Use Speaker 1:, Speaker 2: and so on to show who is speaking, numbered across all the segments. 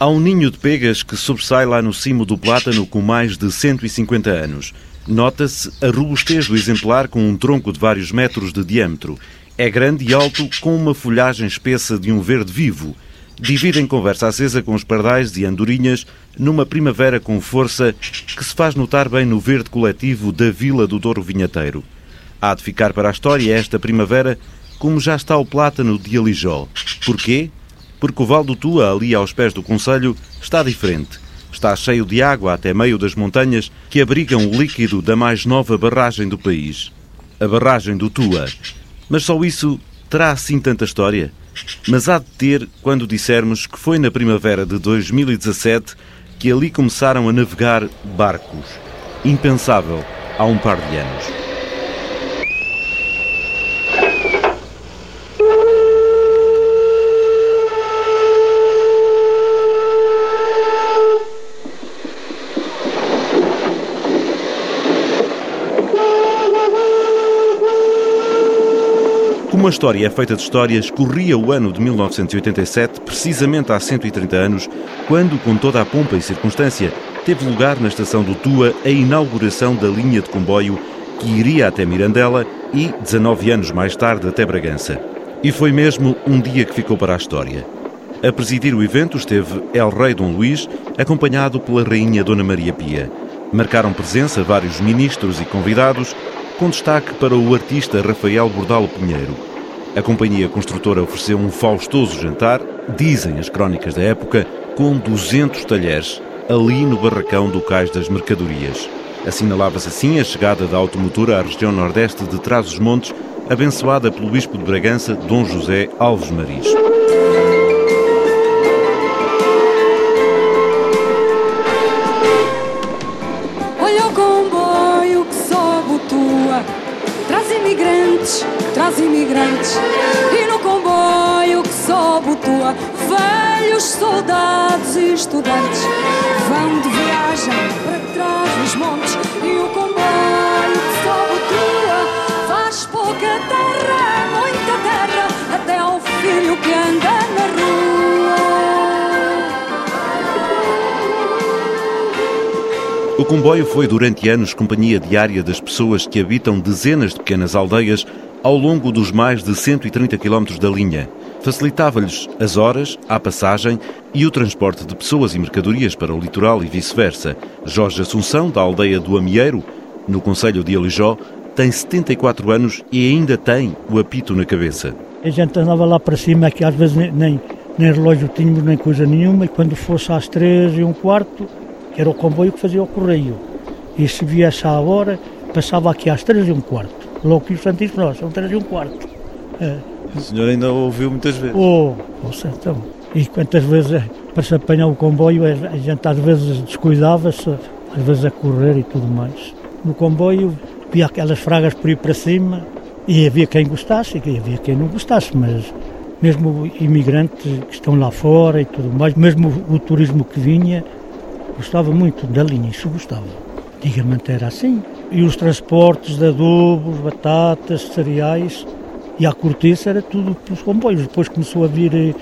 Speaker 1: Há um ninho de pegas que sobressai lá no cimo do plátano com mais de 150 anos. Nota-se a robustez do exemplar com um tronco de vários metros de diâmetro. É grande e alto, com uma folhagem espessa de um verde vivo. Divide em conversa acesa com os pardais e andorinhas numa primavera com força que se faz notar bem no verde coletivo da Vila do Douro Vinhateiro. Há de ficar para a história esta primavera como já está o plátano de Alijó. Porquê? Porque o Val do Tua, ali aos pés do Conselho, está diferente. Está cheio de água até meio das montanhas que abrigam o líquido da mais nova barragem do país. A barragem do Tua. Mas só isso terá assim tanta história? Mas há de ter quando dissermos que foi na primavera de 2017 que ali começaram a navegar barcos. Impensável há um par de anos. Como a história é feita de histórias, corria o ano de 1987, precisamente há 130 anos, quando, com toda a pompa e circunstância, teve lugar na estação do Tua a inauguração da linha de comboio que iria até Mirandela e, 19 anos mais tarde, até Bragança. E foi mesmo um dia que ficou para a história. A presidir o evento esteve El Rei Dom Luís, acompanhado pela Rainha Dona Maria Pia. Marcaram presença vários ministros e convidados, com destaque para o artista Rafael Bordalo Pinheiro. A companhia construtora ofereceu um faustoso jantar, dizem as crónicas da época, com 200 talheres, ali no barracão do Cais das Mercadorias. Assinalava-se assim a chegada da automotora à região nordeste de Trás-os-Montes, abençoada pelo Bispo de Bragança, Dom José Alves Maris.
Speaker 2: Velhos soldados e estudantes vão de viagem para trás dos montes e o comboio que tua faz pouca terra, muita terra até ao filho que anda na rua.
Speaker 1: O comboio foi durante anos companhia diária das pessoas que habitam dezenas de pequenas aldeias ao longo dos mais de 130 km da linha. Facilitava-lhes as horas, a passagem e o transporte de pessoas e mercadorias para o litoral e vice-versa. Jorge Assunção, da aldeia do Amieiro, no Conselho de Alijó, tem 74 anos e ainda tem o apito na cabeça.
Speaker 3: A gente andava lá para cima, que às vezes nem, nem relógio tínhamos, nem coisa nenhuma, e quando fosse às três e um quarto, que era o comboio que fazia o correio. E se viesse à hora, passava aqui às três e um quarto logo que os Santíssimos, nós, são três e um quarto.
Speaker 1: É. O senhor ainda ouviu muitas vezes?
Speaker 3: Oh, oh então. E quantas vezes para se apanhar o comboio, a gente às vezes descuidava-se, às vezes a correr e tudo mais. No comboio via aquelas fragas por ir para cima e havia quem gostasse e havia quem não gostasse, mas mesmo imigrantes que estão lá fora e tudo mais, mesmo o turismo que vinha, gostava muito da linha, isso gostava. Antigamente era assim e os transportes de adubos, batatas, cereais e a cortiça era tudo pelos comboios. Depois começou a vir eh,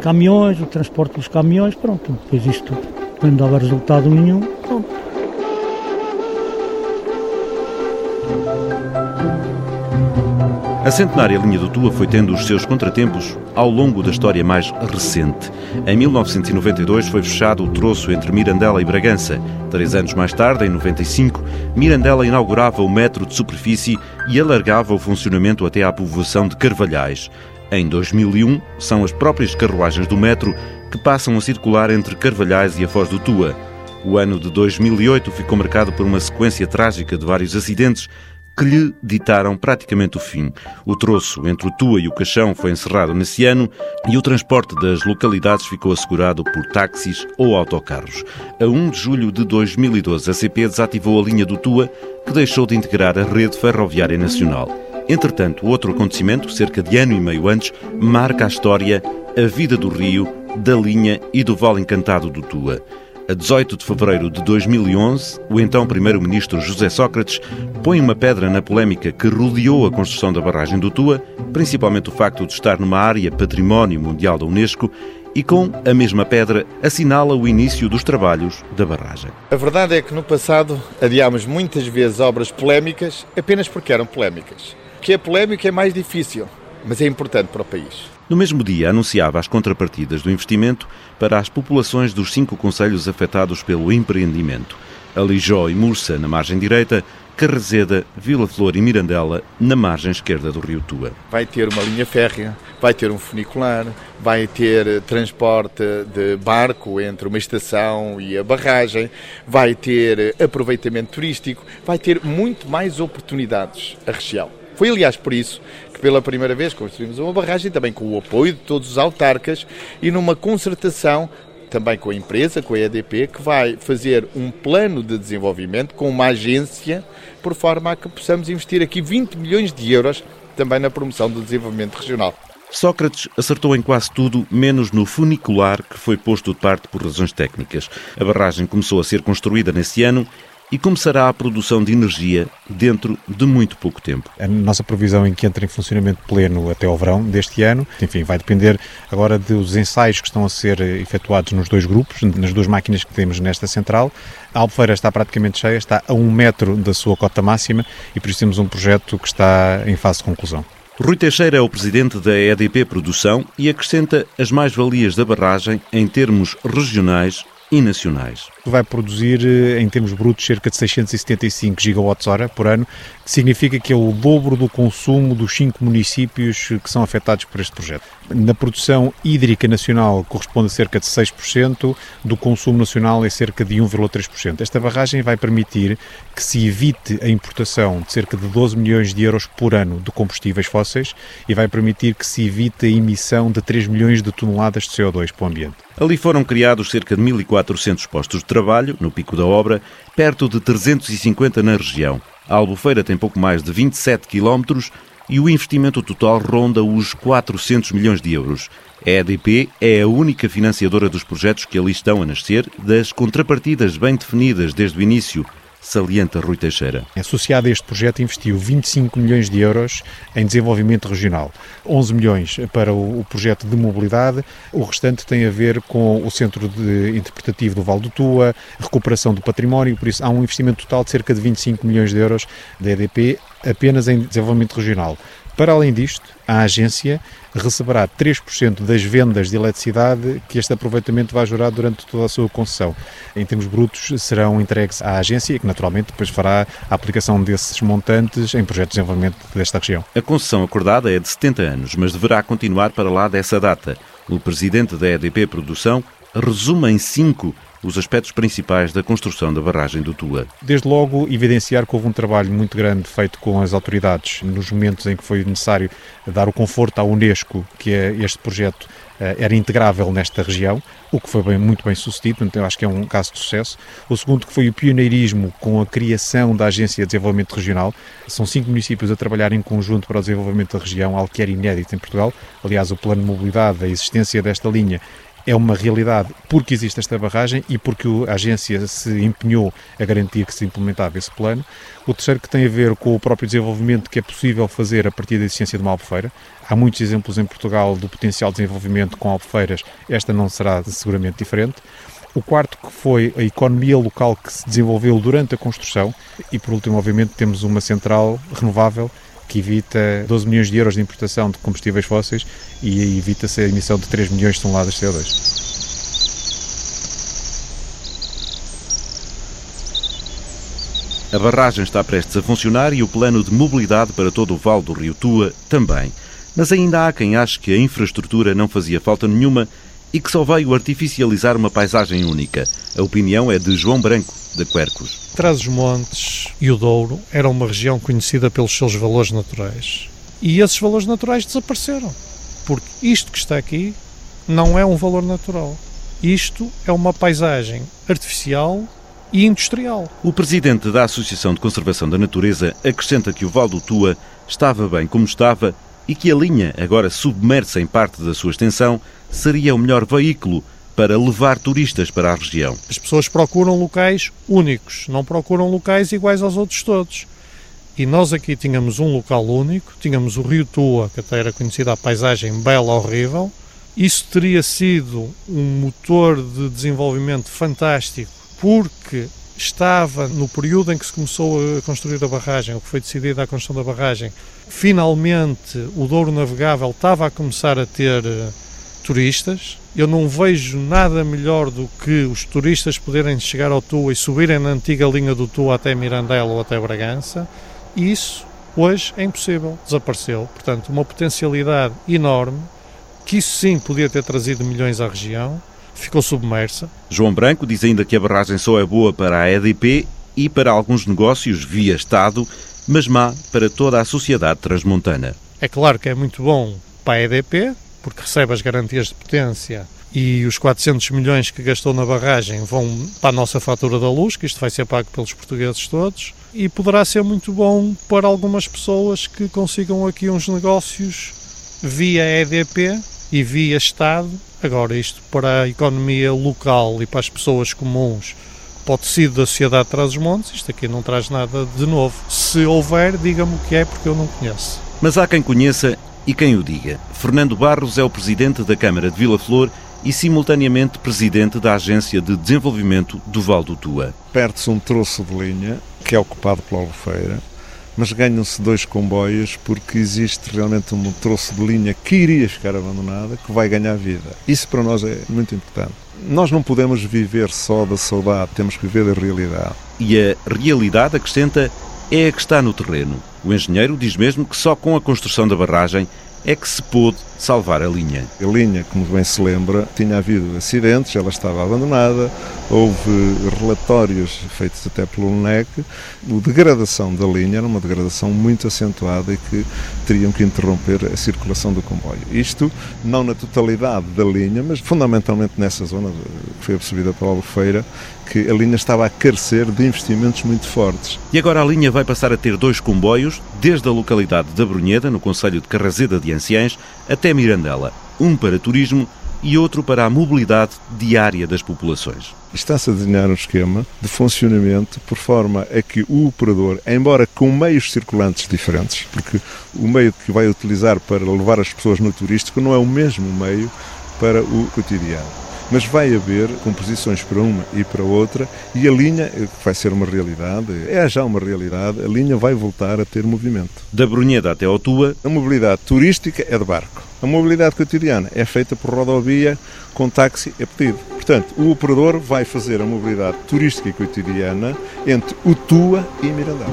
Speaker 3: caminhões, o transporte dos caminhões, pronto, depois isto não dava resultado nenhum, pronto.
Speaker 1: A centenária linha do Tua foi tendo os seus contratempos ao longo da história mais recente. Em 1992 foi fechado o troço entre Mirandela e Bragança. Três anos mais tarde, em 95, Mirandela inaugurava o metro de superfície e alargava o funcionamento até à povoação de Carvalhais. Em 2001, são as próprias carruagens do metro que passam a circular entre Carvalhais e a Foz do Tua. O ano de 2008 ficou marcado por uma sequência trágica de vários acidentes que lhe ditaram praticamente o fim. O troço entre o Tua e o Caixão foi encerrado nesse ano e o transporte das localidades ficou assegurado por táxis ou autocarros. A 1 de julho de 2012, a CP desativou a linha do Tua, que deixou de integrar a rede ferroviária nacional. Entretanto, outro acontecimento, cerca de ano e meio antes, marca a história, a vida do Rio, da linha e do Vale Encantado do Tua. A 18 de fevereiro de 2011, o então primeiro-ministro José Sócrates põe uma pedra na polémica que rodeou a construção da barragem do Tua, principalmente o facto de estar numa área património mundial da Unesco e com a mesma pedra assinala o início dos trabalhos da barragem.
Speaker 4: A verdade é que no passado adiámos muitas vezes obras polémicas apenas porque eram polémicas. O que é polémico é mais difícil, mas é importante para o país.
Speaker 1: No mesmo dia, anunciava as contrapartidas do investimento para as populações dos cinco conselhos afetados pelo empreendimento. Alijó e Mursa, na margem direita, Carrezeda, Vila Flor e Mirandela, na margem esquerda do rio Tua.
Speaker 4: Vai ter uma linha férrea, vai ter um funicular, vai ter transporte de barco entre uma estação e a barragem, vai ter aproveitamento turístico, vai ter muito mais oportunidades a região. Foi, aliás, por isso que pela primeira vez construímos uma barragem, também com o apoio de todos os autarcas e numa concertação também com a empresa, com a EDP, que vai fazer um plano de desenvolvimento com uma agência, por forma a que possamos investir aqui 20 milhões de euros também na promoção do desenvolvimento regional.
Speaker 1: Sócrates acertou em quase tudo, menos no funicular, que foi posto de parte por razões técnicas. A barragem começou a ser construída nesse ano e começará a produção de energia dentro de muito pouco tempo.
Speaker 5: A nossa previsão é que entre em funcionamento pleno até ao verão deste ano. Enfim, vai depender agora dos ensaios que estão a ser efetuados nos dois grupos, nas duas máquinas que temos nesta central. A Albufeira está praticamente cheia, está a um metro da sua cota máxima e por isso temos um projeto que está em fase de conclusão.
Speaker 1: Rui Teixeira é o presidente da EDP Produção e acrescenta as mais-valias da barragem em termos regionais e nacionais.
Speaker 5: Vai produzir, eh, em termos brutos, cerca de 675 gigawatts-hora por ano, que significa que é o dobro do consumo dos cinco municípios que são afetados por este projeto. Na produção hídrica nacional corresponde a cerca de 6%, do consumo nacional é cerca de 1,3%. Esta barragem vai permitir que se evite a importação de cerca de 12 milhões de euros por ano de combustíveis fósseis e vai permitir que se evite a emissão de 3 milhões de toneladas de CO2 para o ambiente.
Speaker 1: Ali foram criados cerca de 1.400 postos de trabalho, no pico da obra, perto de 350 na região. A Albufeira tem pouco mais de 27 quilómetros e o investimento total ronda os 400 milhões de euros. A EDP é a única financiadora dos projetos que ali estão a nascer, das contrapartidas bem definidas desde o início salienta Rui Teixeira.
Speaker 5: Associado a este projeto, investiu 25 milhões de euros em desenvolvimento regional, 11 milhões para o projeto de mobilidade, o restante tem a ver com o Centro de Interpretativo do Val do Tua, recuperação do património, por isso há um investimento total de cerca de 25 milhões de euros da EDP apenas em desenvolvimento regional. Para além disto, a agência receberá 3% das vendas de eletricidade que este aproveitamento vai gerar durante toda a sua concessão. Em termos brutos, serão entregues à agência, que naturalmente depois fará a aplicação desses montantes em projetos de desenvolvimento desta região.
Speaker 1: A concessão acordada é de 70 anos, mas deverá continuar para lá dessa data. O presidente da EDP Produção resume em cinco os aspectos principais da construção da barragem do Tua.
Speaker 5: Desde logo, evidenciar que houve um trabalho muito grande feito com as autoridades nos momentos em que foi necessário dar o conforto à Unesco que este projeto eh, era integrável nesta região, o que foi bem, muito bem sucedido, então acho que é um caso de sucesso. O segundo que foi o pioneirismo com a criação da Agência de Desenvolvimento Regional. São cinco municípios a trabalhar em conjunto para o desenvolvimento da região, algo que era inédito em Portugal. Aliás, o plano de mobilidade, a existência desta linha é uma realidade porque existe esta barragem e porque a agência se empenhou a garantir que se implementava esse plano. O terceiro que tem a ver com o próprio desenvolvimento que é possível fazer a partir da existência de uma albufeira. Há muitos exemplos em Portugal do potencial de desenvolvimento com albufeiras, esta não será seguramente diferente. O quarto que foi a economia local que se desenvolveu durante a construção e por último, obviamente, temos uma central renovável que evita 12 milhões de euros de importação de combustíveis fósseis e evita-se a emissão de 3 milhões de toneladas de CO2.
Speaker 1: A barragem está prestes a funcionar e o plano de mobilidade para todo o Vale do Rio Tua também. Mas ainda há quem ache que a infraestrutura não fazia falta nenhuma e que só veio artificializar uma paisagem única. A opinião é de João Branco, da Quercos.
Speaker 6: Trás-os-Montes e o Douro era uma região conhecida pelos seus valores naturais. E esses valores naturais desapareceram. Porque isto que está aqui não é um valor natural. Isto é uma paisagem artificial e industrial.
Speaker 1: O presidente da Associação de Conservação da Natureza acrescenta que o Val do Tua estava bem como estava e que a linha, agora submersa em parte da sua extensão, seria o melhor veículo para levar turistas para a região.
Speaker 6: As pessoas procuram locais únicos, não procuram locais iguais aos outros todos. E nós aqui tínhamos um local único, tínhamos o Rio Tua, que até era conhecida a paisagem bela, horrível, Isso teria sido um motor de desenvolvimento fantástico, porque estava no período em que se começou a construir a barragem, o que foi decidida a construção da barragem, finalmente o Douro Navegável estava a começar a ter uh, turistas. Eu não vejo nada melhor do que os turistas poderem chegar ao Tua e subirem na antiga linha do Tua até Mirandela ou até Bragança. E isso hoje é impossível, desapareceu. Portanto, uma potencialidade enorme que isso sim podia ter trazido milhões à região, ficou submersa.
Speaker 1: João Branco diz ainda que a barragem só é boa para a EDP e para alguns negócios via Estado, mas má para toda a sociedade transmontana.
Speaker 6: É claro que é muito bom para a EDP, porque recebe as garantias de potência e os 400 milhões que gastou na barragem vão para a nossa fatura da luz, que isto vai ser pago pelos portugueses todos, e poderá ser muito bom para algumas pessoas que consigam aqui uns negócios via EDP e via Estado. Agora, isto para a economia local e para as pessoas comuns, o tecido da sociedade traz os montes, isto aqui não traz nada de novo. Se houver, diga-me o que é, porque eu não conheço.
Speaker 1: Mas há quem conheça e quem o diga. Fernando Barros é o presidente da Câmara de Vila Flor e simultaneamente presidente da Agência de Desenvolvimento do Val do Tua.
Speaker 7: Perde-se um troço de linha que é ocupado pela Albufeira mas ganham-se dois comboios porque existe realmente um troço de linha que iria ficar abandonada, que vai ganhar vida. Isso para nós é muito importante. Nós não podemos viver só da saudade, temos que viver da realidade.
Speaker 1: E a realidade, acrescenta, é a que está no terreno. O engenheiro diz mesmo que só com a construção da barragem é que se pôde salvar a linha.
Speaker 7: A linha, como bem se lembra, tinha havido acidentes, ela estava abandonada, houve relatórios feitos até pelo UNEC, a degradação da linha era uma degradação muito acentuada e que teriam que interromper a circulação do comboio. Isto não na totalidade da linha, mas fundamentalmente nessa zona que foi absorvida pela Albufeira, que a linha estava a carecer de investimentos muito fortes.
Speaker 1: E agora a linha vai passar a ter dois comboios, desde a localidade da Brunheda, no Conselho de Carrazeda de Anciães, até Mirandela, um para turismo e outro para a mobilidade diária das populações.
Speaker 7: Está-se a desenhar um esquema de funcionamento por forma a que o operador, embora com meios circulantes diferentes, porque o meio que vai utilizar para levar as pessoas no turístico não é o mesmo meio para o cotidiano mas vai haver composições para uma e para outra e a linha, que vai ser uma realidade, é já uma realidade, a linha vai voltar a ter movimento.
Speaker 1: Da Brunheda até Otua.
Speaker 7: A mobilidade turística é de barco. A mobilidade cotidiana é feita por rodovia com táxi a pedido. Portanto, o operador vai fazer a mobilidade turística e cotidiana entre Otua e Mirandão.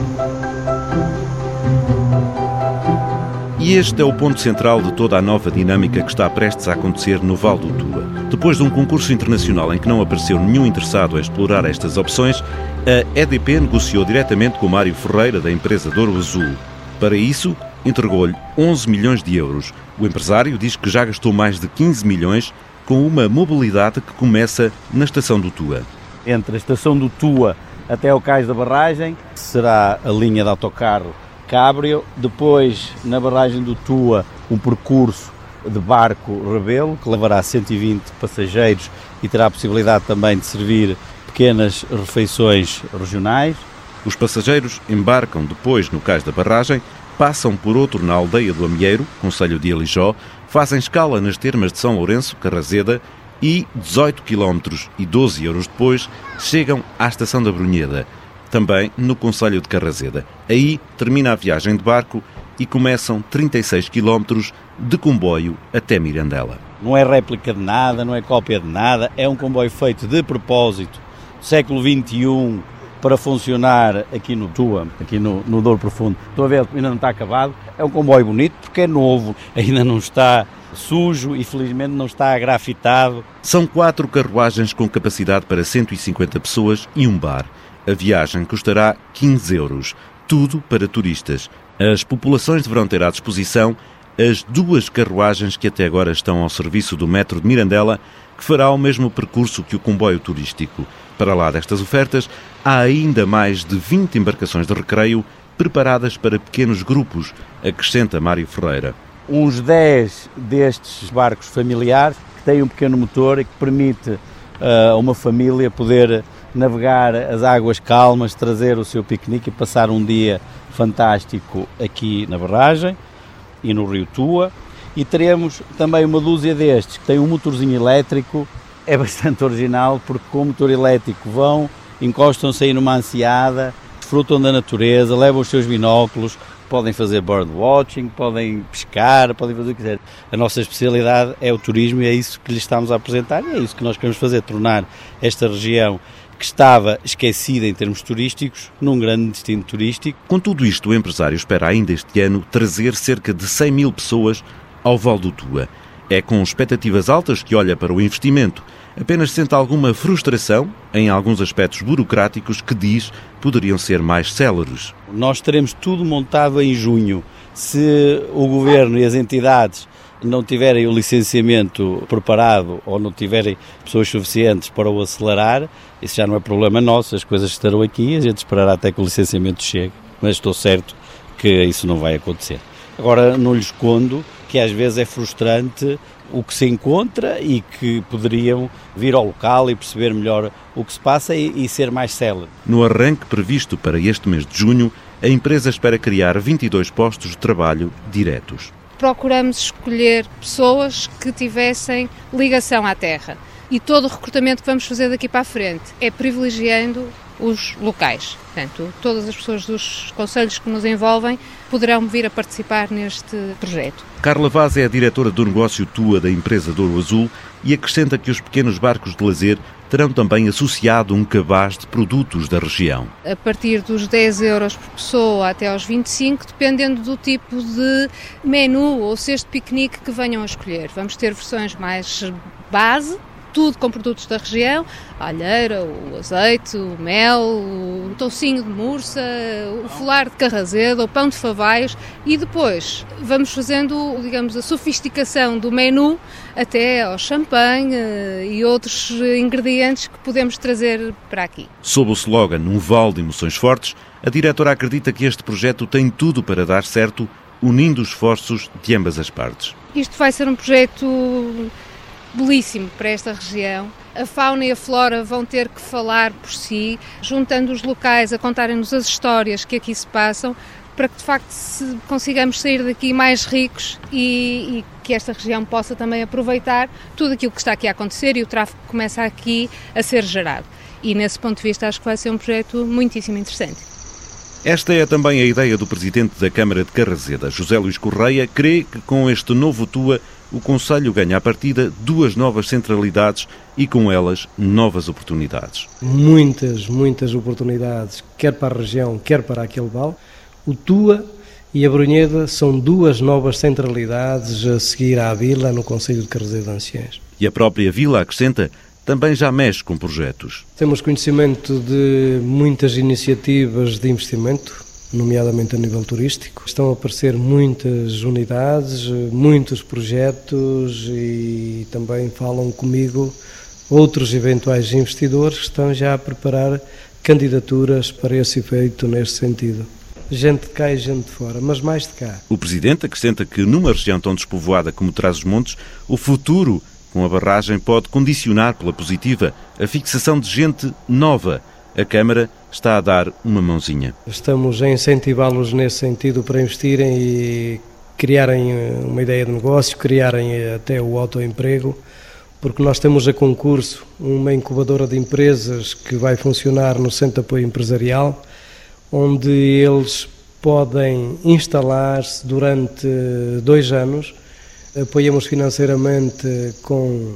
Speaker 1: E este é o ponto central de toda a nova dinâmica que está prestes a acontecer no Val do Tua. Depois de um concurso internacional em que não apareceu nenhum interessado a explorar estas opções, a EDP negociou diretamente com Mário Ferreira, da empresa Douro Azul. Para isso, entregou-lhe 11 milhões de euros. O empresário diz que já gastou mais de 15 milhões com uma mobilidade que começa na estação do Tua.
Speaker 8: Entre a estação do Tua até o cais da barragem será a linha de autocarro Cabrio, depois na barragem do Tua um percurso de barco Rebelo que levará 120 passageiros e terá a possibilidade também de servir pequenas refeições regionais.
Speaker 1: Os passageiros embarcam depois no cais da barragem, passam por outro na aldeia do Amieiro, Conselho de Alijó, fazem escala nas termas de São Lourenço, Carrazeda e 18 km e 12 euros depois chegam à estação da Brunheda também no Conselho de Carrazeda. Aí termina a viagem de barco e começam 36 quilómetros de comboio até Mirandela.
Speaker 8: Não é réplica de nada, não é cópia de nada, é um comboio feito de propósito, século XXI, para funcionar aqui no Tua, aqui no, no Douro Profundo. Estou a ver, ainda não está acabado. É um comboio bonito porque é novo, ainda não está sujo e felizmente não está grafitado.
Speaker 1: São quatro carruagens com capacidade para 150 pessoas e um bar. A viagem custará 15 euros, tudo para turistas. As populações deverão ter à disposição as duas carruagens que até agora estão ao serviço do metro de Mirandela, que fará o mesmo percurso que o comboio turístico. Para lá destas ofertas, há ainda mais de 20 embarcações de recreio preparadas para pequenos grupos, acrescenta Mário Ferreira.
Speaker 8: Uns 10 destes barcos familiares que têm um pequeno motor e que permite uh, a uma família poder navegar as águas calmas, trazer o seu piquenique e passar um dia fantástico aqui na barragem e no Rio Tua. e teremos também uma dúzia destes que tem um motorzinho elétrico, é bastante original porque com o motor elétrico vão, encostam-se aí numa ansiada, desfrutam da natureza, levam os seus binóculos, podem fazer birdwatching, podem pescar, podem fazer o que quiser. A nossa especialidade é o turismo e é isso que lhes estamos a apresentar e é isso que nós queremos fazer, tornar esta região que estava esquecida em termos turísticos, num grande destino turístico.
Speaker 1: Com tudo isto, o empresário espera ainda este ano trazer cerca de 100 mil pessoas ao Val do Tua. É com expectativas altas que olha para o investimento. Apenas sente alguma frustração em alguns aspectos burocráticos que diz poderiam ser mais céleres.
Speaker 8: Nós teremos tudo montado em junho. Se o governo e as entidades não tiverem o licenciamento preparado ou não tiverem pessoas suficientes para o acelerar, isso já não é problema nosso, as coisas estarão aqui, a gente esperará até que o licenciamento chegue, mas estou certo que isso não vai acontecer. Agora, não lhes escondo que às vezes é frustrante o que se encontra e que poderiam vir ao local e perceber melhor o que se passa e, e ser mais célere.
Speaker 1: No arranque previsto para este mês de junho, a empresa espera criar 22 postos de trabalho diretos
Speaker 9: procuramos escolher pessoas que tivessem ligação à terra. E todo o recrutamento que vamos fazer daqui para a frente é privilegiando os locais. Portanto, todas as pessoas dos conselhos que nos envolvem poderão vir a participar neste projeto.
Speaker 1: Carla Vaz é a diretora do negócio TUA da empresa Douro Azul e acrescenta que os pequenos barcos de lazer terão também associado um cabaz de produtos da região.
Speaker 9: A partir dos 10 euros por pessoa até aos 25, dependendo do tipo de menu ou cesto de piquenique que venham a escolher. Vamos ter versões mais base, tudo com produtos da região, a alheira, o azeite, o mel, o toucinho de mursa, o folar de carrazedo, o pão de favaios e depois vamos fazendo, digamos, a sofisticação do menu até ao champanhe eh, e outros ingredientes que podemos trazer para aqui.
Speaker 1: Sob o slogan Um Val de Emoções Fortes, a diretora acredita que este projeto tem tudo para dar certo, unindo os esforços de ambas as partes.
Speaker 9: Isto vai ser um projeto belíssimo para esta região. A fauna e a flora vão ter que falar por si, juntando os locais a contarem-nos as histórias que aqui se passam, para que de facto consigamos sair daqui mais ricos e, e, que esta região possa também aproveitar tudo aquilo que está aqui a acontecer e o tráfego que começa aqui a ser gerado. E nesse ponto de vista acho que vai ser um projeto muitíssimo interessante.
Speaker 1: Esta é também a ideia do presidente da Câmara de Carrazeda, José Luís Correia, crê que com este novo TUA o Conselho ganha à partida duas novas centralidades e com elas novas oportunidades.
Speaker 10: Muitas, muitas oportunidades, quer para a região, quer para aquele vale. O Tua e a Brunheda são duas novas centralidades a seguir à Vila no Conselho de Carreira de Anciães.
Speaker 1: E a própria Vila, acrescenta, também já mexe com projetos.
Speaker 10: Temos conhecimento de muitas iniciativas de investimento, nomeadamente a nível turístico. Estão a aparecer muitas unidades, muitos projetos e também falam comigo outros eventuais investidores que estão já a preparar candidaturas para esse efeito neste sentido. Gente de cá e gente de fora, mas mais de cá.
Speaker 1: O Presidente acrescenta que numa região tão despovoada como Trás-os-Montes, o futuro com a barragem pode condicionar pela positiva a fixação de gente nova a Câmara está a dar uma mãozinha.
Speaker 10: Estamos a incentivá-los nesse sentido para investirem e criarem eh, uma ideia de negócio, criarem eh, até o autoemprego, porque nós temos a concurso uma incubadora de empresas que vai funcionar no Centro de Apoio Empresarial, onde eles podem instalar-se durante dois anos. Apoiamos financeiramente com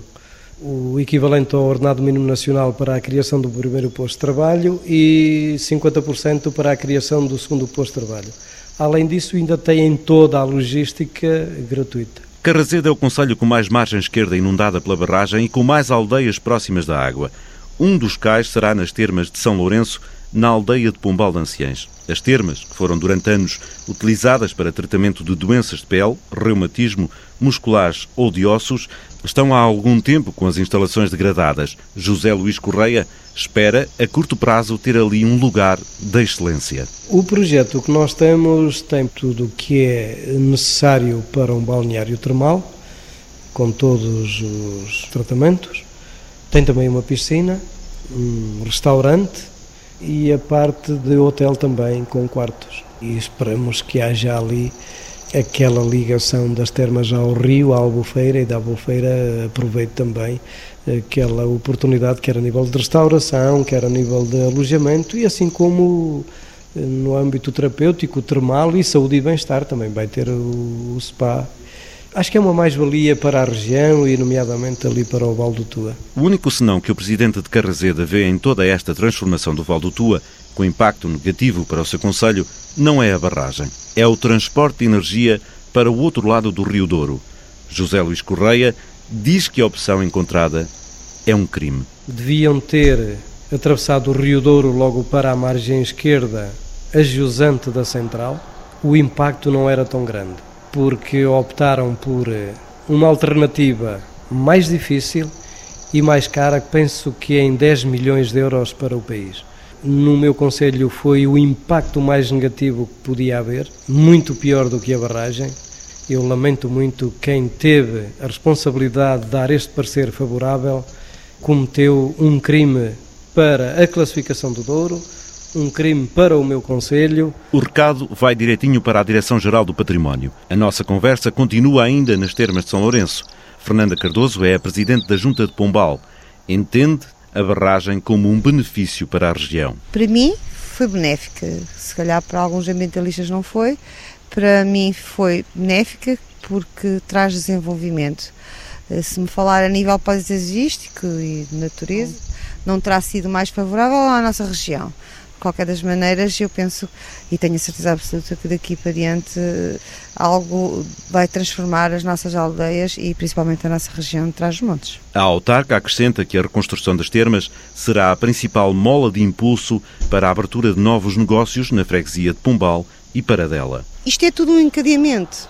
Speaker 10: o equivalente ao ordenado mínimo nacional para a criação do primeiro posto de trabalho e 50% para a criação do segundo posto de trabalho. Além disso, ainda têm toda a logística gratuita.
Speaker 1: Carrazeda é o conselho com mais margem esquerda inundada pela barragem e com mais aldeias próximas da água. Um dos cais será nas termas de São Lourenço, na aldeia de Pombal de Anciães. As termas, que foram durante anos utilizadas para tratamento de doenças de pele, reumatismo, musculares ou de ossos, estão há algum tempo com as instalações degradadas. José Luís Correia espera, a curto prazo, ter ali um lugar de excelência.
Speaker 10: O projeto que nós temos tem tudo o que é necessário para um balneário termal, com todos os tratamentos. Tem também uma piscina, um restaurante e a parte de hotel também com quartos. E esperamos que haja ali aquela ligação das termas ao rio, à Albufeira e da Albufeira aproveito também aquela oportunidade que era a nível de restauração, que era a nível de alojamento e assim como eh, no âmbito terapêutico, termal e saúde e bem-estar também vai ter o, o SPA Acho que é uma mais-valia para a região e, nomeadamente, ali para o Val do Tua.
Speaker 1: O único senão que o presidente de Carrazeda vê em toda esta transformação do Val do Tua, com impacto negativo para o seu Conselho, não é a barragem. É o transporte de energia para o outro lado do Rio Douro. José Luís Correia diz que a opção encontrada é um crime.
Speaker 10: Deviam ter atravessado o Rio Douro logo para a margem esquerda, a jusante da central. O impacto não era tão grande porque optaram por eh, uma alternativa mais difícil e mais cara, penso que em 10 milhões de euros para o país. No meu conselho foi o impacto mais negativo que podia haver, muito pior do que a barragem. Eu lamento muito quem teve a responsabilidade de dar este parecer favorável, cometeu um crime para a classificação do Douro, um crime para o meu Conselho.
Speaker 1: O recado vai direitinho para a Direção-Geral do Património. A nossa conversa continua ainda nas termas de São Lourenço. Fernanda Cardoso é a Presidente da Junta de Pombal. Entende a barragem como um benefício para a região.
Speaker 11: Para mim foi benéfica, se calhar para alguns ambientalistas não foi, para mim foi benéfica porque traz desenvolvimento. Eh, se me falar a nível paisagístico e de natureza, não terá sido mais favorável à nossa região qualquer das maneiras, eu penso e tenho a certeza absoluta que daqui para diante algo vai transformar as nossas aldeias e principalmente a nossa região de Trás-os-Montes.
Speaker 1: A autarca acrescenta que a reconstrução das termas será a principal mola de impulso para a abertura de novos negócios na freguesia de Pombal e para dela.
Speaker 11: Isto é tudo um encadeamento.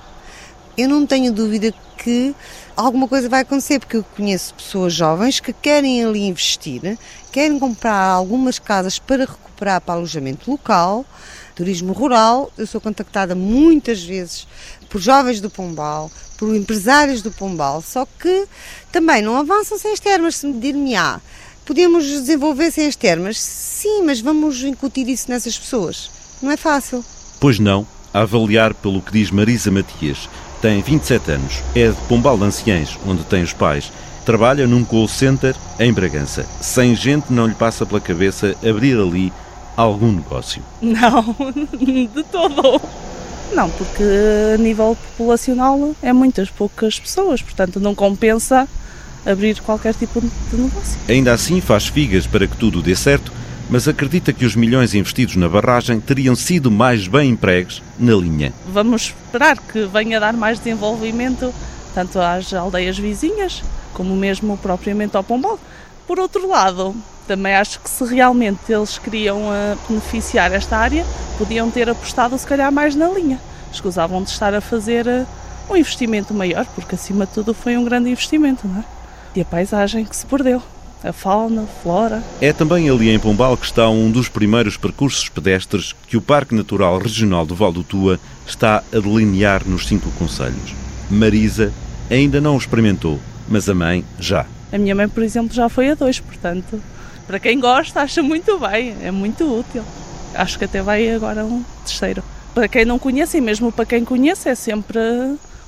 Speaker 11: Eu não tenho dúvida que alguma coisa vai acontecer, porque eu conheço pessoas jovens que querem ali investir, querem comprar algumas casas para recuperar para alojamento local, turismo rural. Eu sou contactada muitas vezes por jovens do Pombal, por empresários do Pombal, só que também não avançam sem as termas, se me dir-me ah, podemos desenvolver sem as termas? Sim, mas vamos incutir isso nessas pessoas. Não é fácil.
Speaker 1: Pois não, a avaliar pelo que diz Marisa Matias. Tem 27 anos, é de Pombal de Anciães, onde tem os pais. Trabalha num call center em Bragança. Sem gente não lhe passa pela cabeça abrir ali algum negócio?
Speaker 12: Não, de todo. Não, porque a nível populacional é muitas poucas pessoas, portanto não compensa abrir qualquer tipo de negócio.
Speaker 1: Ainda assim faz figas para que tudo dê certo, mas acredita que os milhões investidos na barragem teriam sido mais bem empregues na linha.
Speaker 12: Vamos esperar que venha dar mais desenvolvimento tanto às aldeias vizinhas como mesmo propriamente ao Pombal. Por outro lado, também acho que se realmente eles queriam uh, beneficiar esta área, podiam ter apostado se calhar mais na linha. Escusavam de estar a fazer uh, um investimento maior, porque acima de tudo foi um grande investimento, não é? E a paisagem que se perdeu. A fauna, a flora.
Speaker 1: É também ali em Pombal que está um dos primeiros percursos pedestres que o Parque Natural Regional do Val do Tua está a delinear nos cinco conselhos. Marisa ainda não o experimentou, mas a mãe já.
Speaker 12: A minha mãe, por exemplo, já foi a dois, portanto para quem gosta, acha muito bem, é muito útil. Acho que até vai agora um terceiro. Para quem não conhece, e mesmo para quem conhece, é sempre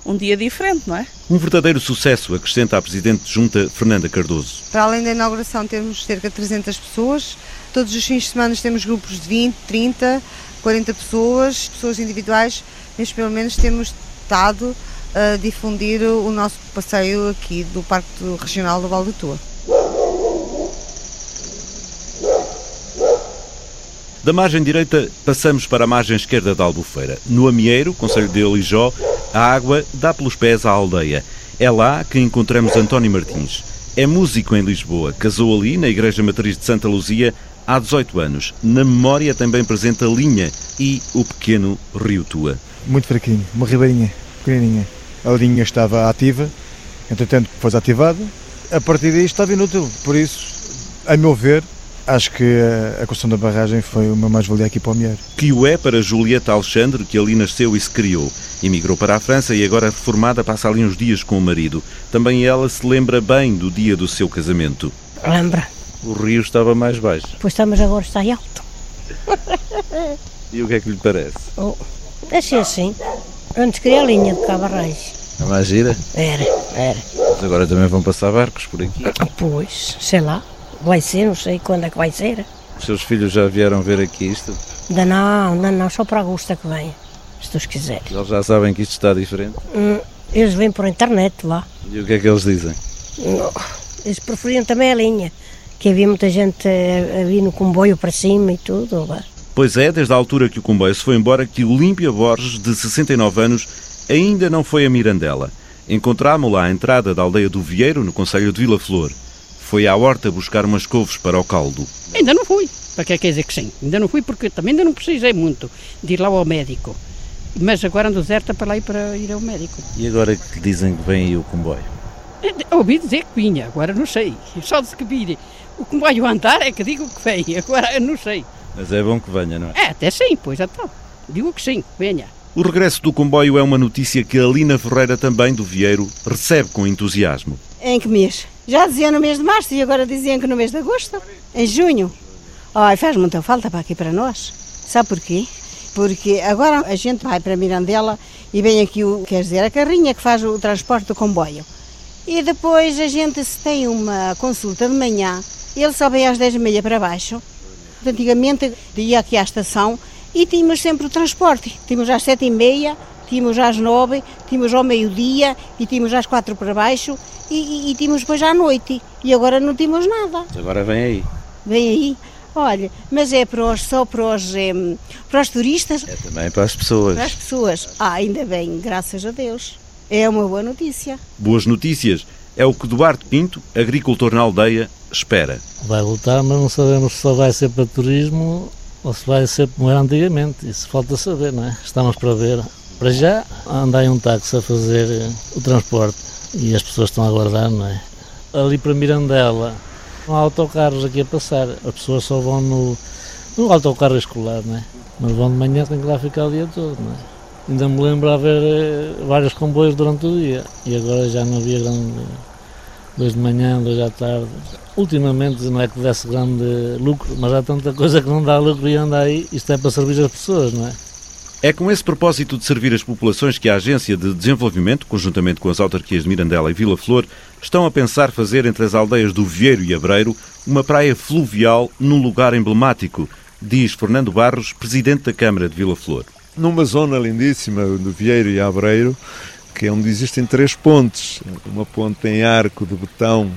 Speaker 12: um dia diferente, não é?
Speaker 1: Um verdadeiro sucesso, acrescenta a Presidente de Junta, Fernanda Cardoso.
Speaker 11: Para além da inauguração, temos cerca de 300 pessoas. Todos os fins de semana temos grupos de 20, 30, 40 pessoas, pessoas individuais, mas pelo menos temos estado a difundir o nosso passeio aqui do Parque Regional do Val do Tua.
Speaker 1: Da margem direita passamos para a margem esquerda da Albufeira. No Amieiro, Conselho de Alijó, a água dá pelos pés à aldeia. É lá que encontramos António Martins. É músico em Lisboa, casou ali na Igreja Matriz de Santa Luzia há 18 anos. Na memória também presente a linha e o pequeno Rio Tua.
Speaker 13: Muito fraquinho, uma ribeirinha, pequenininha. A linha estava ativa, entretanto foi desativada. A partir daí estava inútil, por isso, a meu ver, Acho que a construção da barragem foi uma mais-valia aqui para o Mieiro.
Speaker 1: Que o é para Julieta Alexandre, que ali nasceu e se criou. Emigrou para a França e agora reformada passa ali uns dias com o marido. Também ela se lembra bem do dia do seu casamento.
Speaker 14: Lembra.
Speaker 1: O rio estava mais baixo.
Speaker 14: Pois está, mas agora está alto.
Speaker 1: e o que é que lhe parece?
Speaker 14: Oh, deixe assim. Antes queria a linha de Cabarrais.
Speaker 15: A mais gira?
Speaker 14: Era, era.
Speaker 15: Mas agora também vão passar barcos por aqui.
Speaker 14: Pois, sei lá. Vai ser, não sei quando é que vai ser.
Speaker 15: Os seus filhos já vieram ver aqui isto?
Speaker 14: Ainda não, ainda não, só para agosto é que vem. Se Deus quiser.
Speaker 15: Eles já sabem que isto está diferente?
Speaker 14: Hum, eles vêm por internet lá.
Speaker 15: E o que é que eles dizem?
Speaker 14: Não, Eles preferiam também a linha. Que havia muita gente a, a vir no comboio para cima e tudo. lá.
Speaker 1: Pois é, desde a altura que o comboio se foi embora, que Olímpia Borges, de 69 anos, ainda não foi a Mirandela. Encontrámo-la à entrada da aldeia do Vieiro, no Conselho de Vila Flor. Foi à horta buscar umas couves para o caldo.
Speaker 16: Ainda não fui. Para que é que quer dizer que sim? Ainda não fui porque também ainda não precisei muito de ir lá ao médico. Mas agora ando deserta para lá ir para ir ao médico.
Speaker 15: E agora que dizem que vem aí o comboio?
Speaker 16: Ouvi dizer que vinha, agora não sei. Só de que vir o comboio a andar é que digo que vem, agora não sei.
Speaker 15: Mas é bom que venha, não é?
Speaker 16: É, até sim, pois então. Digo que sim, venha.
Speaker 1: O regresso do comboio é uma notícia que a Lina Ferreira, também do Vieiro, recebe com entusiasmo.
Speaker 17: Em que mês? Já diziam no mês de março e agora diziam que no mês de agosto. Em junho. Ai, faz muita falta para aqui para nós. Sabe porquê? Porque agora a gente vai para Mirandela e vem aqui, o, quer dizer, a carrinha que faz o transporte do comboio. E depois a gente, se tem uma consulta de manhã, ele só vem às 10h30 para baixo. Antigamente ia aqui à estação e tínhamos sempre o transporte. Tínhamos às 7h30, tínhamos às 9 tínhamos ao meio-dia e tínhamos às 4 para baixo e, e, e tínhamos depois à noite. E agora não tínhamos nada.
Speaker 15: Agora vem aí.
Speaker 17: Vem aí. Olha, mas é para os, só para os, em, para os turistas?
Speaker 15: É também para as pessoas.
Speaker 17: Para as pessoas. Ah, ainda bem, graças a Deus. É uma boa notícia.
Speaker 1: Boas notícias. É o que Duarte Pinto, agricultor na aldeia, espera.
Speaker 18: Vai lutar, mas não sabemos se só vai ser para turismo ou se vai ser como era antigamente. Isso falta saber, não é? Estamos para ver. Para já, anda aí um táxi a fazer eh, o transporte e as pessoas estão a aguardar, não é? Ali para Mirandela, não há autocarros aqui a passar. As pessoas só vão no, no autocarro escolar, não é? Mas vão de manhã, têm que lá ficar o dia todo, não é? Ainda me lembro haver eh, vários comboios durante o dia e agora já não havia grande. dois de manhã, dois à tarde. Ultimamente não é que desse grande lucro, mas há tanta coisa que não dá lucro e anda aí. Isto é para servir as pessoas, não é?
Speaker 1: É com esse propósito de servir as populações que a Agência de Desenvolvimento, conjuntamente com as autarquias de Mirandela e Vila Flor, estão a pensar fazer entre as aldeias do Vieiro e Abreiro uma praia fluvial num lugar emblemático, diz Fernando Barros, presidente da Câmara de Vila Flor.
Speaker 7: Numa zona lindíssima do Vieiro e Abreiro, que é onde existem três pontes. Uma ponte em arco de betão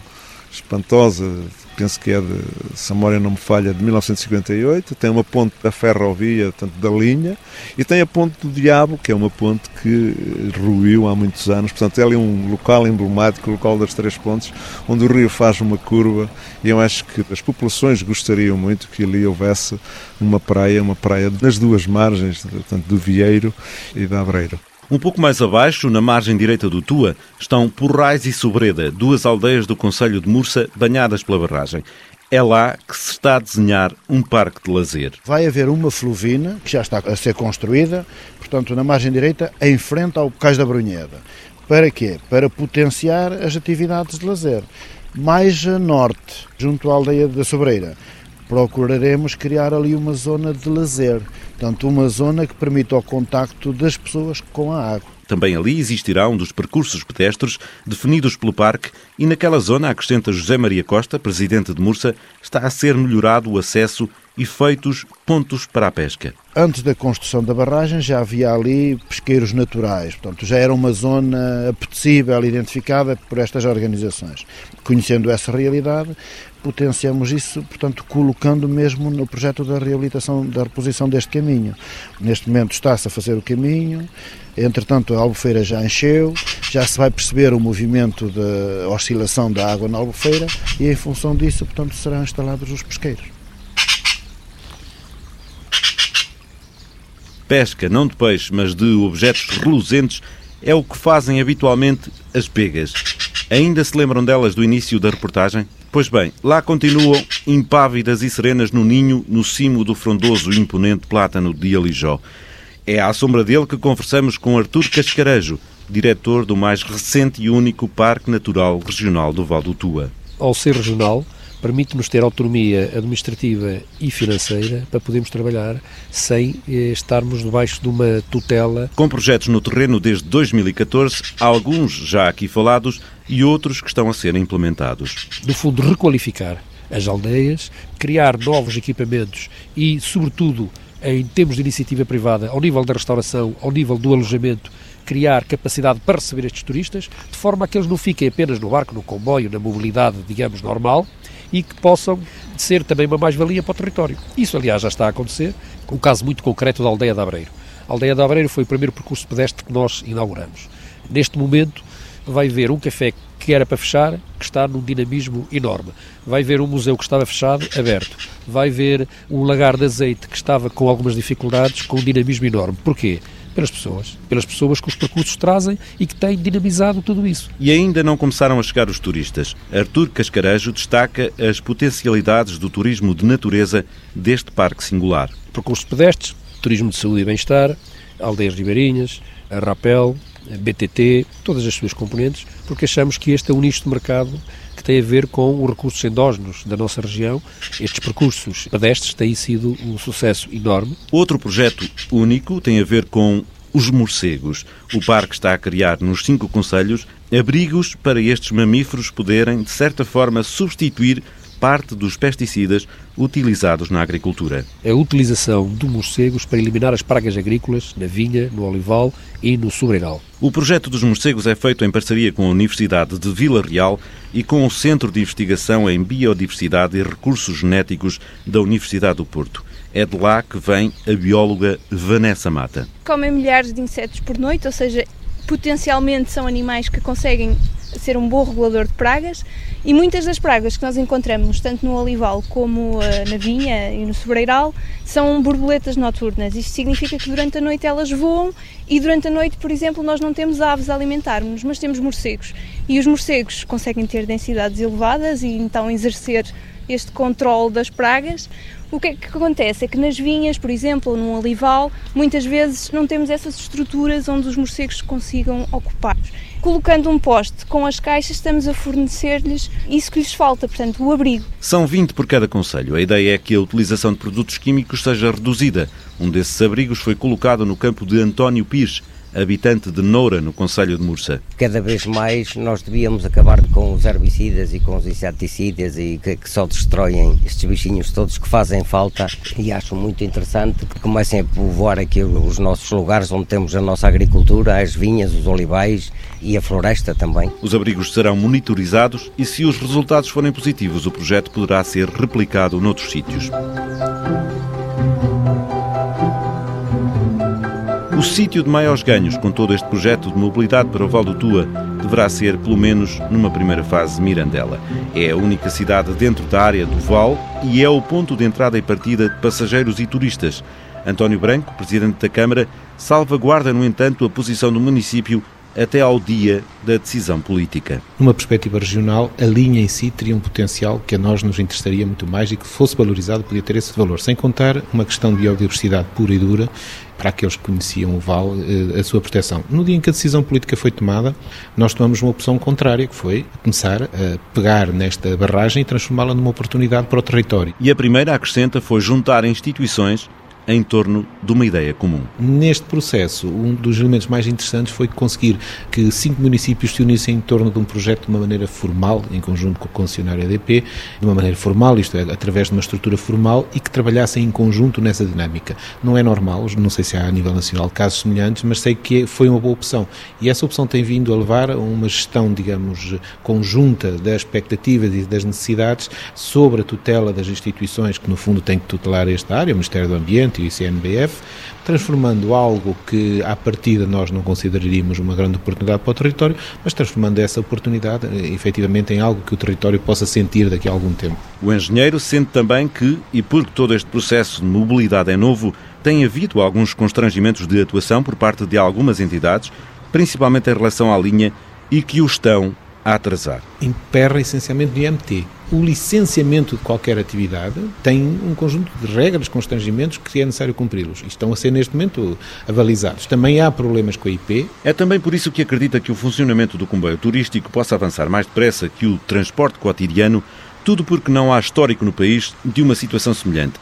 Speaker 7: espantosa, penso que é de, se a memória não me falha, de 1958. Tem uma ponte da ferrovia, portanto, da linha, e tem a ponte do Diabo, que é uma ponte que ruiu há muitos anos. Portanto, é ali um local emblemático, o local das Três Pontes, onde o rio faz uma curva, e eu acho que as populações gostariam muito que ali houvesse uma praia, uma praia nas duas margens, portanto, do Vieiro e da Abreiro.
Speaker 1: Um pouco mais abaixo, na margem direita do Tua, estão Porrais e Sobreda, duas aldeias do Conselho de Mursa banhadas pela barragem. É lá que se está a desenhar um parque de lazer.
Speaker 19: Vai haver uma fluvina que já está a ser construída, portanto, na margem direita, em frente ao Cais da Brunheda. Para quê? Para potenciar as atividades de lazer. Mais a norte, junto à aldeia da Sobreira, procuraremos criar ali uma zona de lazer, portanto, uma zona que permita o contacto das pessoas com a água.
Speaker 1: Também ali existirá um dos percursos pedestres definidos pelo parque e naquela zona, acrescenta José Maria Costa, presidente de Mursa, está a ser melhorado o acesso e feitos pontos para a pesca.
Speaker 19: Antes da construção da barragem já havia ali pesqueiros naturais, portanto já era uma zona apetecível, identificada por estas organizações. Conhecendo essa realidade, potenciamos isso, portanto, colocando mesmo no projeto da reabilitação, da reposição deste caminho. Neste momento está-se a fazer o caminho, entretanto a albufeira já encheu, já se vai perceber o movimento da oscilação da água na albufeira e em função disso, portanto, serão instalados os pesqueiros.
Speaker 1: Pesca, não de peixe, mas de objetos reluzentes, é o que fazem habitualmente as pegas. Ainda se lembram delas do início da reportagem? Pois bem, lá continuam impávidas e serenas no ninho, no cimo do frondoso e imponente plátano de Alijó. É à sombra dele que conversamos com Artur Cascarejo, diretor do mais recente e único Parque Natural Regional do Val do Tua.
Speaker 20: Ao ser regional, permite-nos ter autonomia administrativa e financeira para podermos trabalhar sem eh, estarmos debaixo de uma tutela.
Speaker 1: Com projetos no terreno desde 2014, alguns já aqui falados e outros que estão a ser implementados.
Speaker 20: No fundo, requalificar as aldeias, criar novos equipamentos e, sobretudo, em termos de iniciativa privada, ao nível da restauração, ao nível do alojamento, criar capacidade para receber estes turistas, de forma a que eles não fiquem apenas no barco, no comboio, na mobilidade, digamos, normal, e que possam ser também uma mais-valia para o território. Isso, aliás, já está a acontecer. Um caso muito concreto da Aldeia de Abreiro. A Aldeia de Abreiro foi o primeiro percurso pedestre que nós inauguramos. Neste momento, vai ver um café que era para fechar, que está num dinamismo enorme. Vai ver um museu que estava fechado, aberto. Vai ver um lagar de azeite que estava com algumas dificuldades, com um dinamismo enorme. Porquê? Pelas pessoas, pelas pessoas que os percursos trazem e que têm dinamizado tudo isso.
Speaker 1: E ainda não começaram a chegar os turistas. Artur Cascarejo destaca as potencialidades do turismo de natureza deste parque singular.
Speaker 20: Percursos pedestres, turismo de saúde e bem-estar, aldeias ribeirinhas, a rapel, a BTT, todas as suas componentes, porque achamos que este é um nicho de mercado tem a ver com os recursos endógenos da nossa região. Estes percursos pedestres têm sido um sucesso enorme.
Speaker 1: Outro projeto único tem a ver com os morcegos. O parque está a criar nos cinco conselhos abrigos para estes mamíferos poderem, de certa forma, substituir parte dos pesticidas utilizados na agricultura.
Speaker 20: A utilização de morcegos para eliminar as pragas agrícolas na vinha, no olival e no sobreiral.
Speaker 1: O projeto dos morcegos é feito em parceria com a Universidade de Vila Real e com o Centro de Investigação em Biodiversidade e Recursos Genéticos da Universidade do Porto. É de lá que vem a bióloga Vanessa Mata.
Speaker 21: Comem milhares de insetos por noite, ou seja, potencialmente são animais que conseguem ser um bom regulador de pragas e muitas das pragas que nós encontramos tanto no olival como uh, na vinha e no sobreiral são borboletas noturnas. Isto significa que durante a noite elas voam e durante a noite, por exemplo, nós não temos aves a alimentar-nos, mas temos morcegos. E os morcegos conseguem ter densidades elevadas e então exercer este controle das pragas. O que é que acontece? É que nas vinhas, por exemplo, ou num olival, muitas vezes não temos essas estruturas onde os morcegos consigam ocupar. Colocando um poste com as caixas, estamos a fornecer-lhes isso que lhes falta, portanto, o abrigo.
Speaker 1: São 20 por cada conselho. A ideia é que a utilização de produtos químicos seja reduzida. Um desses abrigos foi colocado no campo de António Pires, habitante de Noura, no Conselho de Mursa.
Speaker 22: Cada vez mais nós devíamos acabar com os herbicidas e com os inseticidas e que, que, só destroem estes bichinhos todos que fazem falta e acho muito interessante que comecem a povoar aqui os nossos lugares onde temos a nossa agricultura, as vinhas, os olivais e a floresta também.
Speaker 1: Os abrigos serão monitorizados e se os resultados forem positivos o projeto poderá ser replicado noutros sítios. O sítio de maiores ganhos com todo este projeto de mobilidade para o Val do Tua deverá ser, pelo menos numa primeira fase, Mirandela. É a única cidade dentro da área do Val e é o ponto de entrada e partida de passageiros e turistas. António Branco, presidente da Câmara, salvaguarda, no entanto, a posição do município até ao dia da decisão política.
Speaker 23: Numa perspectiva regional, a linha em si teria um potencial que a nós nos interessaria muito mais e que fosse valorizado podia ter esse valor, sem contar uma questão de biodiversidade pura e dura para aqueles que conheciam o Val, eh, a sua proteção. No dia em que a decisão política foi tomada, nós tomamos uma opção contrária, que foi começar a pegar nesta barragem e transformá-la numa oportunidade para o território.
Speaker 1: E a primeira acrescenta foi juntar instituições em torno de uma ideia comum.
Speaker 23: Neste processo, um dos elementos mais interessantes foi conseguir que cinco municípios se unissem em torno de um projeto de uma maneira formal, em conjunto com o concessionário EDP, de uma maneira formal, isto é, através de uma estrutura formal, e que trabalhassem em conjunto nessa dinâmica. Não é normal, não sei se há a nível nacional casos semelhantes, mas sei que foi uma boa opção. E essa opção tem vindo a levar a uma gestão, digamos, conjunta das expectativas e das necessidades sobre a tutela das instituições que, no fundo, têm que tutelar esta área, o Ministério do Ambiente, e o ICNBF, transformando algo que à partida nós não consideraríamos uma grande oportunidade para o território, mas transformando essa oportunidade eh, efetivamente em algo que o território possa sentir daqui a algum tempo.
Speaker 1: O engenheiro sente também que, e porque todo este processo de mobilidade é novo, tem havido alguns constrangimentos de atuação por parte de algumas entidades, principalmente em relação à linha, e que o estão a atrasar.
Speaker 23: Emperra essencialmente do IMT. O licenciamento de qualquer atividade tem um conjunto de regras, constrangimentos que é necessário cumpri-los e estão a ser neste momento avalizados. Também há problemas com a IP.
Speaker 1: É também por isso que acredita que o funcionamento do comboio turístico possa avançar mais depressa que o transporte cotidiano Tudo porque não há histórico no país de uma situação semelhante.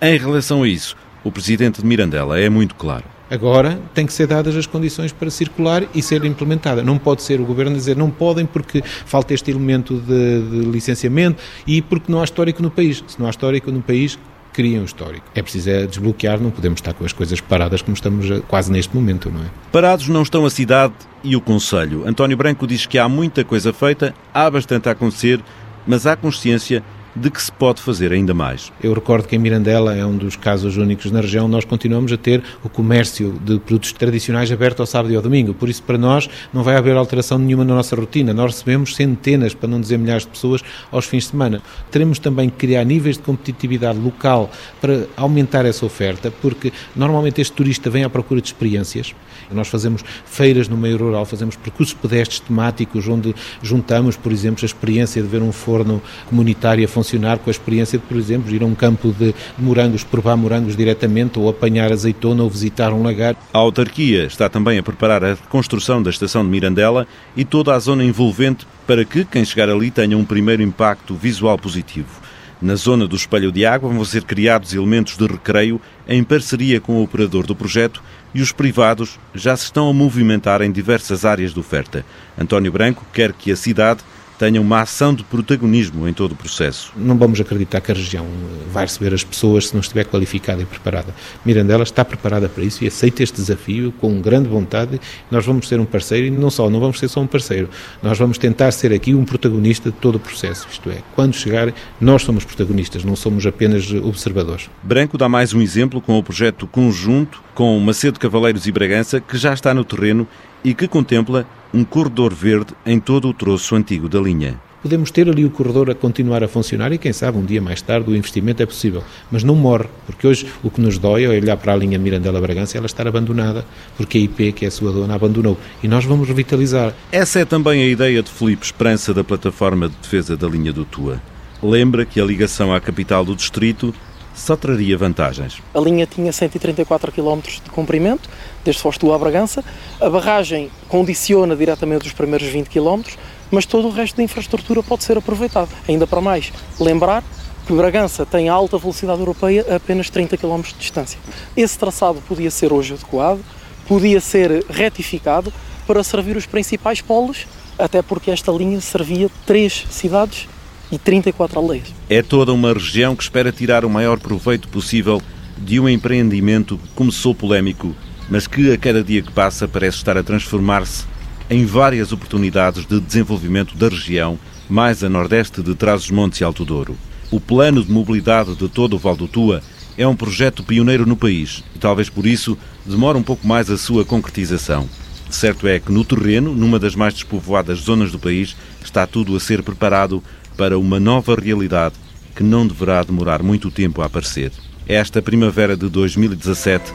Speaker 1: Em relação a isso, o presidente de Mirandela é muito claro.
Speaker 23: Agora tem que ser dadas as condições para circular e ser implementada. Não pode ser o governo dizer não podem porque falta este elemento de, de licenciamento e porque não há histórico no país. Se não há histórico no país, criam um histórico. É preciso é desbloquear, não podemos estar com as coisas paradas como estamos quase neste momento, não é?
Speaker 1: Parados não estão a cidade e o Conselho. António Branco diz que há muita coisa feita, há bastante a acontecer, mas há consciência de que se pode fazer ainda mais.
Speaker 23: Eu recordo que em Mirandela é um dos casos únicos na região, nós continuamos a ter o comércio de produtos tradicionais aberto ao sábado e ao domingo, por isso para nós não vai haver alteração nenhuma na nossa rotina, nós recebemos centenas, para não dizer milhares de pessoas aos fins de semana. Teremos também que criar níveis de competitividade local para aumentar essa oferta, porque normalmente este turista vem à procura de experiências, nós fazemos feiras no meio rural, fazemos percursos pedestres temáticos onde juntamos, por exemplo, a experiência de ver um forno comunitário a funcionar com a experiência de, por exemplo, ir a um campo de morangos, provar morangos diretamente ou apanhar azeitona ou visitar um lagar.
Speaker 1: A autarquia está também a preparar a construção da estação de Mirandela e toda a zona envolvente para que quem chegar ali tenha um primeiro impacto visual positivo. Na zona do espelho de água vão ser criados elementos de recreio em parceria com o operador do projeto e os privados já se estão a movimentar em diversas áreas de oferta. António Branco quer que a cidade tenha uma ação de protagonismo em todo o processo.
Speaker 23: Não vamos acreditar que a região vai receber as pessoas se não estiver qualificada e preparada. Mirandela está preparada para isso e aceita este desafio com grande vontade. Nós vamos ser um parceiro e não só, não vamos ser só um parceiro, nós vamos tentar ser aqui um protagonista de todo o processo. Isto é, quando chegar, nós somos protagonistas, não somos apenas observadores.
Speaker 1: Branco dá mais um exemplo com o projeto conjunto com Macedo Cavaleiros e Bragança, que já está no terreno e que contempla um corredor verde em todo o troço antigo da linha.
Speaker 23: Podemos ter ali o corredor a continuar a funcionar e, quem sabe, um dia mais tarde o investimento é possível. Mas não morre, porque hoje o que nos dói é olhar para a linha Mirandela-Bragança e ela estar abandonada, porque a IP, que é a sua dona, abandonou. E nós vamos revitalizar.
Speaker 1: Essa é também a ideia de Felipe Esperança da Plataforma de Defesa da Linha do Tua. Lembra que a ligação à capital do distrito só traria vantagens.
Speaker 24: A linha tinha 134 km de comprimento, desde Fostu a Bragança. A barragem condiciona diretamente os primeiros 20 km, mas todo o resto da infraestrutura pode ser aproveitado. Ainda para mais, lembrar que Bragança tem a alta velocidade europeia a apenas 30 km de distância. Esse traçado podia ser hoje adequado, podia ser retificado para servir os principais polos, até porque esta linha servia três cidades e 34 aldeias.
Speaker 1: É toda uma região que espera tirar o maior proveito possível de um empreendimento que começou polémico, mas que a cada dia que passa parece estar a transformar-se em várias oportunidades de desenvolvimento da região, mais a nordeste de Trás-os-Montes e Alto Douro. O plano de mobilidade de todo o Val do Tua é um projeto pioneiro no país e talvez por isso demora um pouco mais a sua concretização. Certo é que no terreno, numa das mais despovoadas zonas do país, está tudo a ser preparado para uma nova realidade que não deverá demorar muito tempo a aparecer. Esta primavera de 2017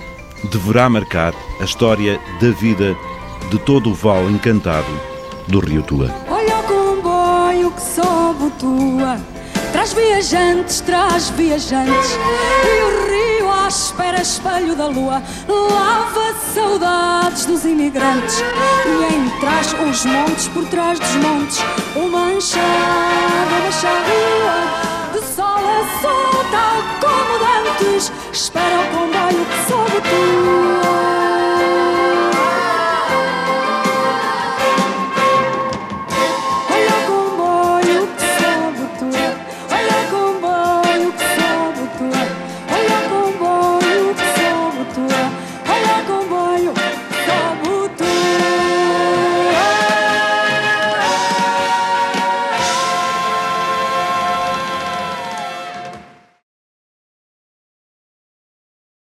Speaker 1: deverá marcar a história da vida de todo o vale encantado do Rio Tua.
Speaker 25: Olha o comboio que sobe tua, traz viajantes, traz viajantes, espera, espelho da lua, lava saudades dos imigrantes, e em trás os montes, por trás dos montes, o manchado, mancha a rua, de sol a sol, tal como dantes, espera o comboio que sobe tua.